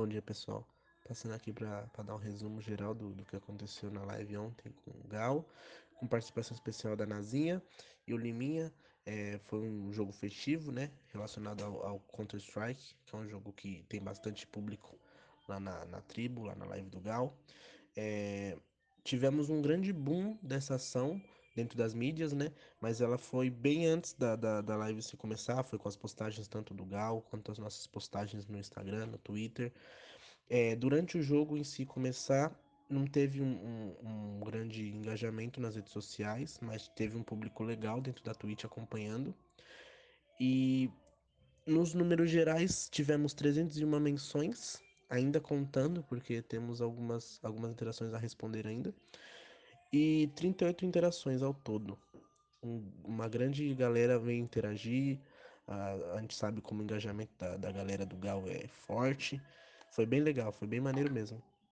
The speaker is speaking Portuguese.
Bom dia, pessoal. Passando aqui para dar um resumo geral do, do que aconteceu na live ontem com o Gal, com participação especial da Nazinha e o Liminha. É, foi um jogo festivo, né? Relacionado ao, ao Counter-Strike, que é um jogo que tem bastante público lá na, na tribo, lá na live do Gal. É, tivemos um grande boom dessa ação dentro das mídias, né? Mas ela foi bem antes da, da, da live se começar, foi com as postagens tanto do Gal quanto as nossas postagens no Instagram, no Twitter. É, durante o jogo em si começar, não teve um, um, um, grande engajamento nas redes sociais, mas teve um público legal dentro da Twitch acompanhando. E nos números gerais tivemos 301 menções, ainda contando, porque temos algumas, algumas interações a responder ainda e 38 interações ao todo. Um, uma grande galera vem interagir, a, a gente sabe como o engajamento da, da galera do Gal é forte. Foi bem legal, foi bem maneiro mesmo.